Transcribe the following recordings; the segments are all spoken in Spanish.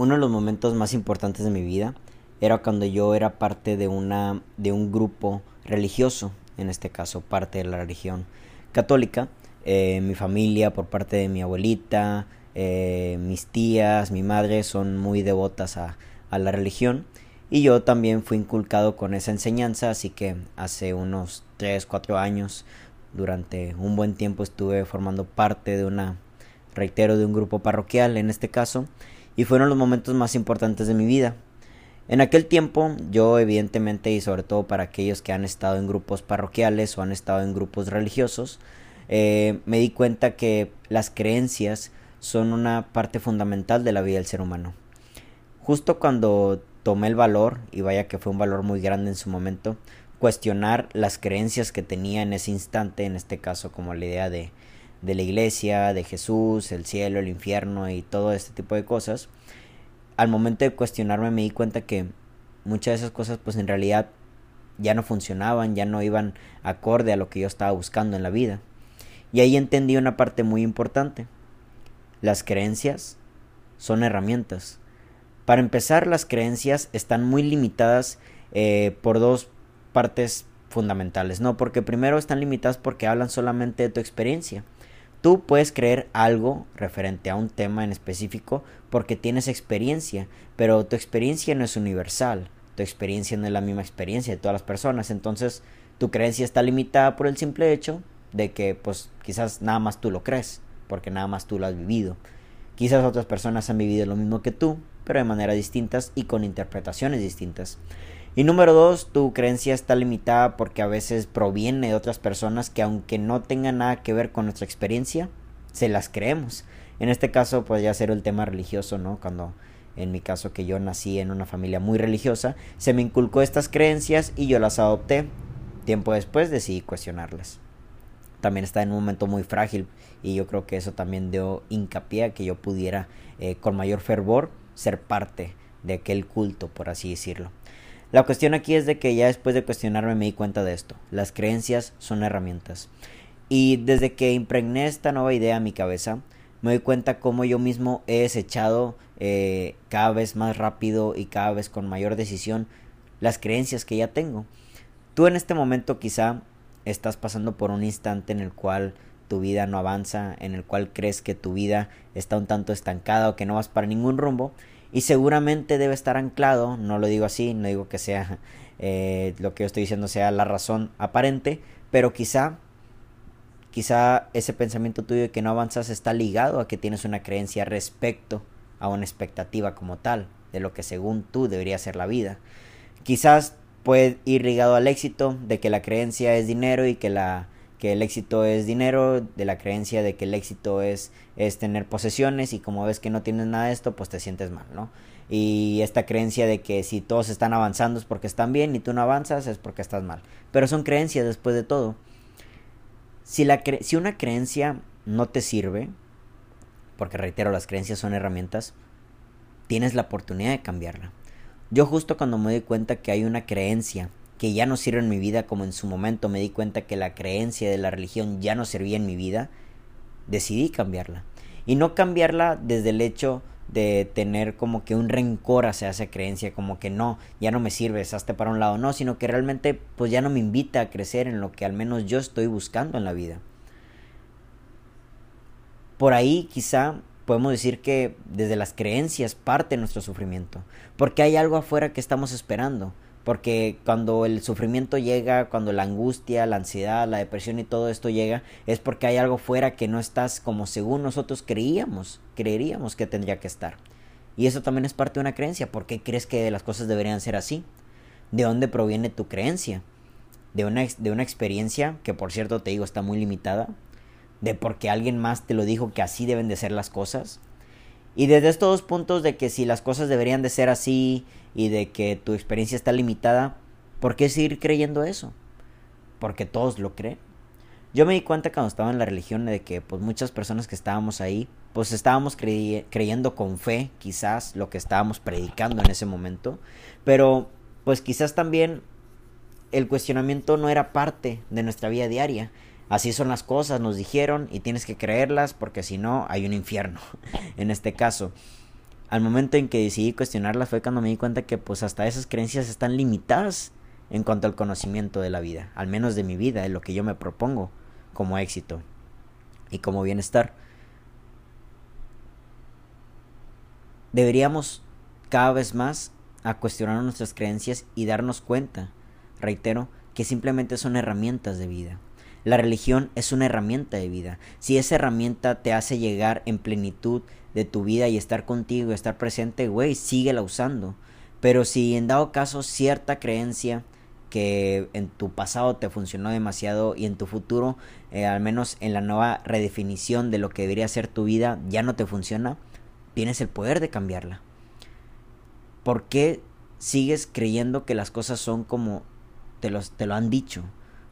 uno de los momentos más importantes de mi vida era cuando yo era parte de una de un grupo religioso, en este caso parte de la religión católica. Eh, mi familia por parte de mi abuelita, eh, mis tías, mi madre son muy devotas a, a la religión y yo también fui inculcado con esa enseñanza, así que hace unos 3, 4 años, durante un buen tiempo estuve formando parte de una, reitero, de un grupo parroquial en este caso, y fueron los momentos más importantes de mi vida. En aquel tiempo yo evidentemente y sobre todo para aquellos que han estado en grupos parroquiales o han estado en grupos religiosos, eh, me di cuenta que las creencias son una parte fundamental de la vida del ser humano. Justo cuando tomé el valor, y vaya que fue un valor muy grande en su momento, cuestionar las creencias que tenía en ese instante, en este caso como la idea de, de la iglesia, de Jesús, el cielo, el infierno y todo este tipo de cosas, al momento de cuestionarme me di cuenta que muchas de esas cosas pues en realidad ya no funcionaban, ya no iban acorde a lo que yo estaba buscando en la vida. Y ahí entendí una parte muy importante. Las creencias son herramientas. Para empezar, las creencias están muy limitadas eh, por dos partes fundamentales, ¿no? Porque primero están limitadas porque hablan solamente de tu experiencia. Tú puedes creer algo referente a un tema en específico porque tienes experiencia, pero tu experiencia no es universal, tu experiencia no es la misma experiencia de todas las personas, entonces tu creencia está limitada por el simple hecho de que pues quizás nada más tú lo crees, porque nada más tú lo has vivido. Quizás otras personas han vivido lo mismo que tú, pero de maneras distintas y con interpretaciones distintas. Y número dos, tu creencia está limitada porque a veces proviene de otras personas que aunque no tengan nada que ver con nuestra experiencia, se las creemos. En este caso podría ser el tema religioso, ¿no? Cuando en mi caso que yo nací en una familia muy religiosa, se me inculcó estas creencias y yo las adopté. Tiempo después decidí cuestionarlas. También está en un momento muy frágil y yo creo que eso también dio hincapié a que yo pudiera eh, con mayor fervor ser parte de aquel culto, por así decirlo. La cuestión aquí es de que ya después de cuestionarme me di cuenta de esto. Las creencias son herramientas. Y desde que impregné esta nueva idea en mi cabeza, me doy cuenta cómo yo mismo he desechado eh, cada vez más rápido y cada vez con mayor decisión las creencias que ya tengo. Tú en este momento quizá estás pasando por un instante en el cual tu vida no avanza, en el cual crees que tu vida está un tanto estancada o que no vas para ningún rumbo y seguramente debe estar anclado, no lo digo así, no digo que sea eh, lo que yo estoy diciendo sea la razón aparente, pero quizá, quizá ese pensamiento tuyo de que no avanzas está ligado a que tienes una creencia respecto a una expectativa como tal, de lo que según tú debería ser la vida. Quizás puede ir ligado al éxito, de que la creencia es dinero y que la que el éxito es dinero, de la creencia de que el éxito es, es tener posesiones y como ves que no tienes nada de esto, pues te sientes mal, ¿no? Y esta creencia de que si todos están avanzando es porque están bien y tú no avanzas es porque estás mal. Pero son creencias después de todo. Si, la si una creencia no te sirve, porque reitero, las creencias son herramientas, tienes la oportunidad de cambiarla. Yo justo cuando me doy cuenta que hay una creencia que ya no sirve en mi vida, como en su momento me di cuenta que la creencia de la religión ya no servía en mi vida, decidí cambiarla. Y no cambiarla desde el hecho de tener como que un rencor hacia esa creencia, como que no, ya no me sirve, hasta para un lado, no, sino que realmente pues ya no me invita a crecer en lo que al menos yo estoy buscando en la vida. Por ahí quizá podemos decir que desde las creencias parte nuestro sufrimiento, porque hay algo afuera que estamos esperando, porque cuando el sufrimiento llega, cuando la angustia, la ansiedad, la depresión y todo esto llega, es porque hay algo fuera que no estás como según nosotros creíamos, creeríamos que tendría que estar. Y eso también es parte de una creencia. ¿Por qué crees que las cosas deberían ser así? ¿De dónde proviene tu creencia? ¿De una, de una experiencia que por cierto te digo está muy limitada? ¿De porque alguien más te lo dijo que así deben de ser las cosas? Y desde estos dos puntos de que si las cosas deberían de ser así y de que tu experiencia está limitada, ¿por qué seguir creyendo eso? Porque todos lo creen. Yo me di cuenta cuando estaba en la religión de que pues muchas personas que estábamos ahí, pues estábamos creyendo con fe quizás lo que estábamos predicando en ese momento, pero pues quizás también el cuestionamiento no era parte de nuestra vida diaria Así son las cosas, nos dijeron y tienes que creerlas porque si no hay un infierno en este caso. al momento en que decidí cuestionarlas fue cuando me di cuenta que pues hasta esas creencias están limitadas en cuanto al conocimiento de la vida, al menos de mi vida, de lo que yo me propongo como éxito y como bienestar. Deberíamos cada vez más a cuestionar nuestras creencias y darnos cuenta, reitero, que simplemente son herramientas de vida. La religión es una herramienta de vida. Si esa herramienta te hace llegar en plenitud de tu vida y estar contigo, estar presente, güey, síguela usando. Pero si en dado caso cierta creencia que en tu pasado te funcionó demasiado y en tu futuro, eh, al menos en la nueva redefinición de lo que debería ser tu vida, ya no te funciona, tienes el poder de cambiarla. ¿Por qué sigues creyendo que las cosas son como te, los, te lo han dicho?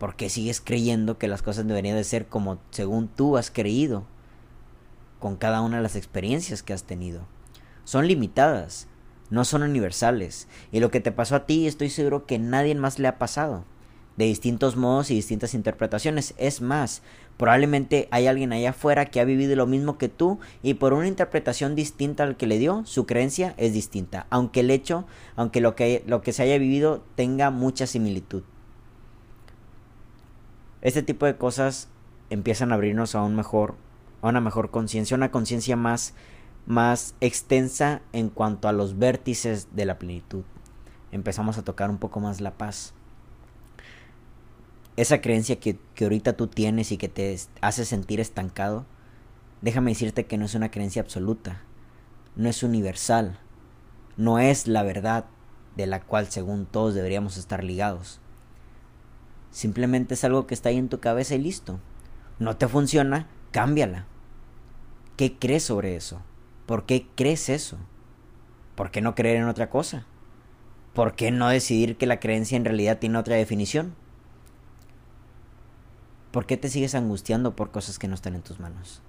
¿Por qué sigues creyendo que las cosas deberían de ser como según tú has creído? Con cada una de las experiencias que has tenido. Son limitadas, no son universales. Y lo que te pasó a ti estoy seguro que nadie más le ha pasado. De distintos modos y distintas interpretaciones. Es más, probablemente hay alguien allá afuera que ha vivido lo mismo que tú y por una interpretación distinta al que le dio, su creencia es distinta. Aunque el hecho, aunque lo que, lo que se haya vivido tenga mucha similitud. Este tipo de cosas empiezan a abrirnos a un mejor, a una mejor conciencia, una conciencia más, más extensa en cuanto a los vértices de la plenitud. Empezamos a tocar un poco más la paz. Esa creencia que, que ahorita tú tienes y que te hace sentir estancado, déjame decirte que no es una creencia absoluta, no es universal, no es la verdad de la cual según todos deberíamos estar ligados. Simplemente es algo que está ahí en tu cabeza y listo. No te funciona, cámbiala. ¿Qué crees sobre eso? ¿Por qué crees eso? ¿Por qué no creer en otra cosa? ¿Por qué no decidir que la creencia en realidad tiene otra definición? ¿Por qué te sigues angustiando por cosas que no están en tus manos?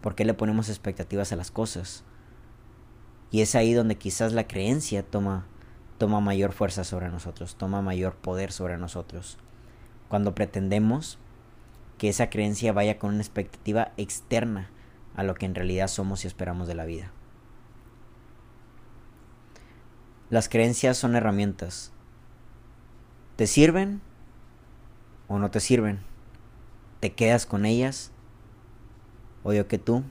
¿Por qué le ponemos expectativas a las cosas? Y es ahí donde quizás la creencia toma toma mayor fuerza sobre nosotros, toma mayor poder sobre nosotros. Cuando pretendemos que esa creencia vaya con una expectativa externa a lo que en realidad somos y esperamos de la vida. Las creencias son herramientas. ¿Te sirven o no te sirven? ¿Te quedas con ellas? O yo que tú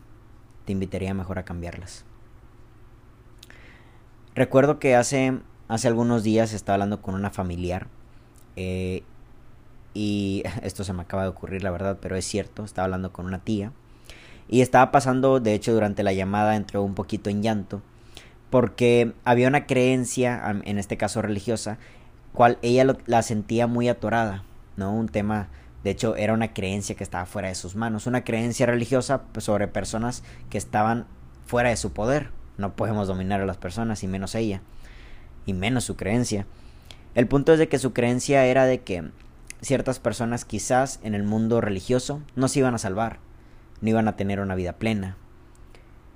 te invitaría mejor a cambiarlas. Recuerdo que hace hace algunos días estaba hablando con una familiar eh, y esto se me acaba de ocurrir la verdad, pero es cierto, estaba hablando con una tía y estaba pasando, de hecho durante la llamada entró un poquito en llanto porque había una creencia, en este caso religiosa, cual ella la sentía muy atorada, ¿no? Un tema, de hecho era una creencia que estaba fuera de sus manos, una creencia religiosa sobre personas que estaban fuera de su poder. No podemos dominar a las personas y menos ella y menos su creencia. El punto es de que su creencia era de que ciertas personas quizás en el mundo religioso no se iban a salvar, no iban a tener una vida plena.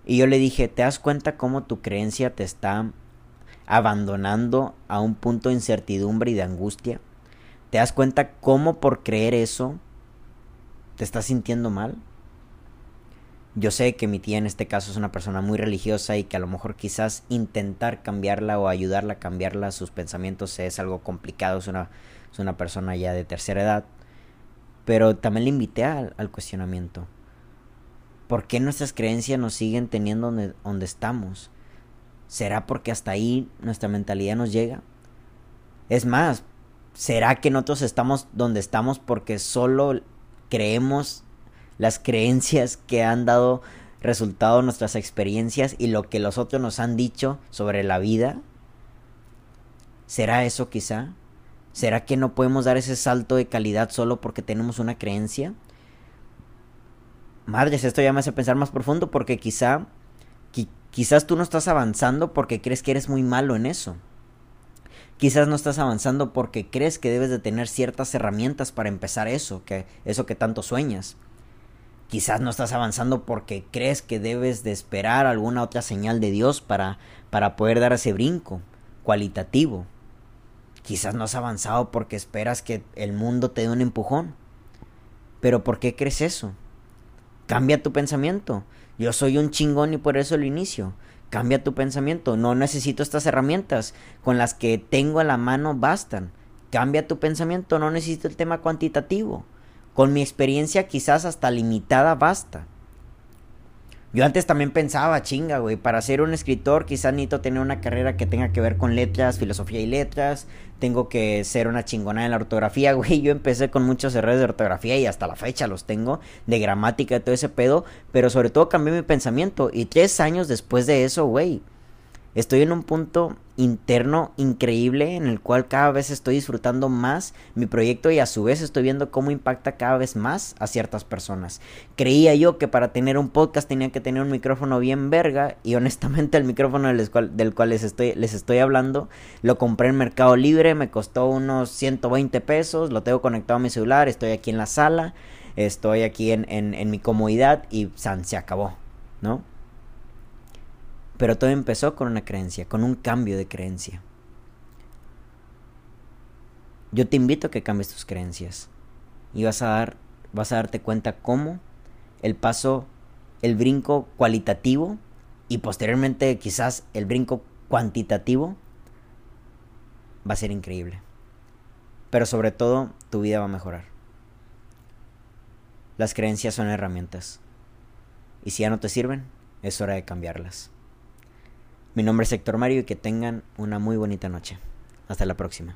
Y yo le dije, ¿te das cuenta cómo tu creencia te está abandonando a un punto de incertidumbre y de angustia? ¿Te das cuenta cómo por creer eso te estás sintiendo mal? Yo sé que mi tía en este caso es una persona muy religiosa y que a lo mejor quizás intentar cambiarla o ayudarla a cambiarla sus pensamientos es algo complicado, es una, es una persona ya de tercera edad. Pero también le invité al, cuestionamiento. ¿Por qué nuestras creencias nos siguen teniendo donde, donde estamos? ¿Será porque hasta ahí nuestra mentalidad nos llega? Es más, ¿será que nosotros estamos donde estamos porque solo creemos las creencias que han dado resultado nuestras experiencias y lo que los otros nos han dicho sobre la vida? ¿Será eso quizá? ¿Será que no podemos dar ese salto de calidad solo porque tenemos una creencia? Madres, esto ya me hace pensar más profundo porque quizá quizás tú no estás avanzando porque crees que eres muy malo en eso. Quizás no estás avanzando porque crees que debes de tener ciertas herramientas para empezar eso, que eso que tanto sueñas. Quizás no estás avanzando porque crees que debes de esperar alguna otra señal de Dios para, para poder dar ese brinco cualitativo. Quizás no has avanzado porque esperas que el mundo te dé un empujón. Pero ¿por qué crees eso? Cambia tu pensamiento. Yo soy un chingón y por eso lo inicio. Cambia tu pensamiento. No necesito estas herramientas. Con las que tengo a la mano bastan. Cambia tu pensamiento. No necesito el tema cuantitativo. Con mi experiencia quizás hasta limitada basta. Yo antes también pensaba, chinga, güey, para ser un escritor quizás necesito tener una carrera que tenga que ver con letras, filosofía y letras, tengo que ser una chingona en la ortografía, güey. Yo empecé con muchos errores de ortografía y hasta la fecha los tengo, de gramática y todo ese pedo, pero sobre todo cambié mi pensamiento y tres años después de eso, güey, estoy en un punto interno increíble en el cual cada vez estoy disfrutando más mi proyecto y a su vez estoy viendo cómo impacta cada vez más a ciertas personas. Creía yo que para tener un podcast tenía que tener un micrófono bien verga y honestamente el micrófono del cual, del cual les, estoy, les estoy hablando lo compré en Mercado Libre, me costó unos 120 pesos, lo tengo conectado a mi celular, estoy aquí en la sala, estoy aquí en, en, mi comodidad y san, se acabó, ¿no? Pero todo empezó con una creencia, con un cambio de creencia. Yo te invito a que cambies tus creencias y vas a dar vas a darte cuenta cómo el paso el brinco cualitativo y posteriormente quizás el brinco cuantitativo va a ser increíble. Pero sobre todo tu vida va a mejorar. Las creencias son herramientas. Y si ya no te sirven, es hora de cambiarlas. Mi nombre es Héctor Mario y que tengan una muy bonita noche. Hasta la próxima.